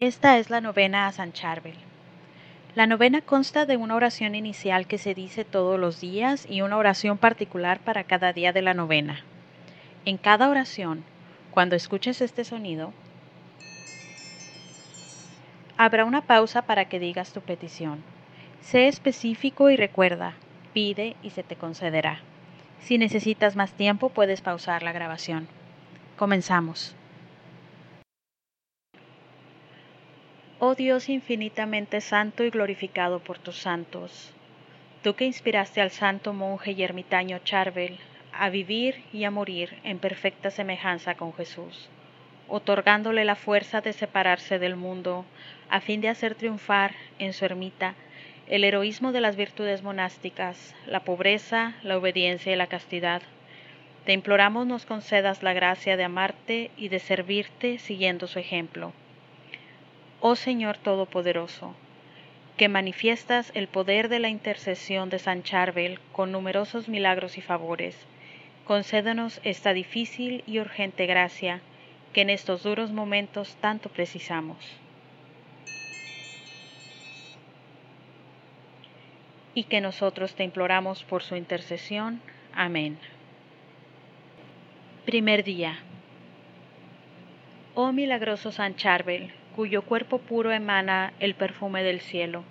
Esta es la novena a San Charbel. La novena consta de una oración inicial que se dice todos los días y una oración particular para cada día de la novena. En cada oración, cuando escuches este sonido, habrá una pausa para que digas tu petición. Sé específico y recuerda, pide y se te concederá. Si necesitas más tiempo, puedes pausar la grabación. Comenzamos. Oh Dios infinitamente santo y glorificado por tus santos, tú que inspiraste al santo monje y ermitaño Charbel a vivir y a morir en perfecta semejanza con Jesús, otorgándole la fuerza de separarse del mundo a fin de hacer triunfar en su ermita el heroísmo de las virtudes monásticas, la pobreza, la obediencia y la castidad. Te imploramos nos concedas la gracia de amarte y de servirte siguiendo su ejemplo oh Señor Todopoderoso, que manifiestas el poder de la intercesión de San Charbel con numerosos milagros y favores, concédanos esta difícil y urgente gracia que en estos duros momentos tanto precisamos. Y que nosotros te imploramos por su intercesión. Amén. Primer día. Oh milagroso San Charbel, cuyo cuerpo puro emana el perfume del cielo.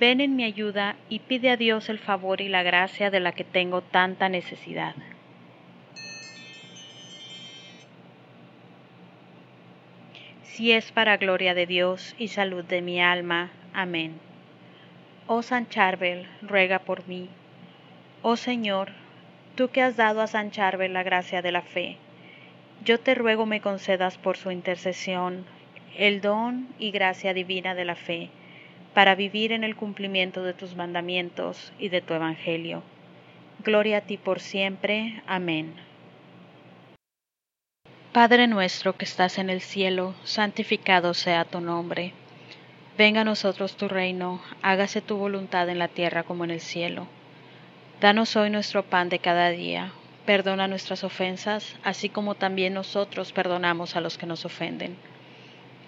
Ven en mi ayuda y pide a Dios el favor y la gracia de la que tengo tanta necesidad. Si es para gloria de Dios y salud de mi alma. Amén. Oh San Charbel, ruega por mí. Oh Señor, tú que has dado a San Charbel la gracia de la fe, yo te ruego me concedas por su intercesión el don y gracia divina de la fe, para vivir en el cumplimiento de tus mandamientos y de tu Evangelio. Gloria a ti por siempre. Amén. Padre nuestro que estás en el cielo, santificado sea tu nombre. Venga a nosotros tu reino, hágase tu voluntad en la tierra como en el cielo. Danos hoy nuestro pan de cada día. Perdona nuestras ofensas, así como también nosotros perdonamos a los que nos ofenden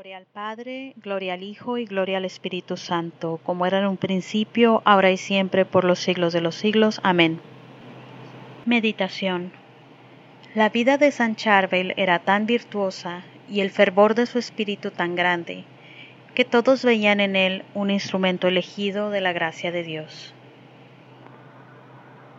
Gloria al Padre, gloria al Hijo y gloria al Espíritu Santo, como era en un principio, ahora y siempre, por los siglos de los siglos. Amén. Meditación. La vida de San Charbel era tan virtuosa y el fervor de su espíritu tan grande, que todos veían en él un instrumento elegido de la gracia de Dios.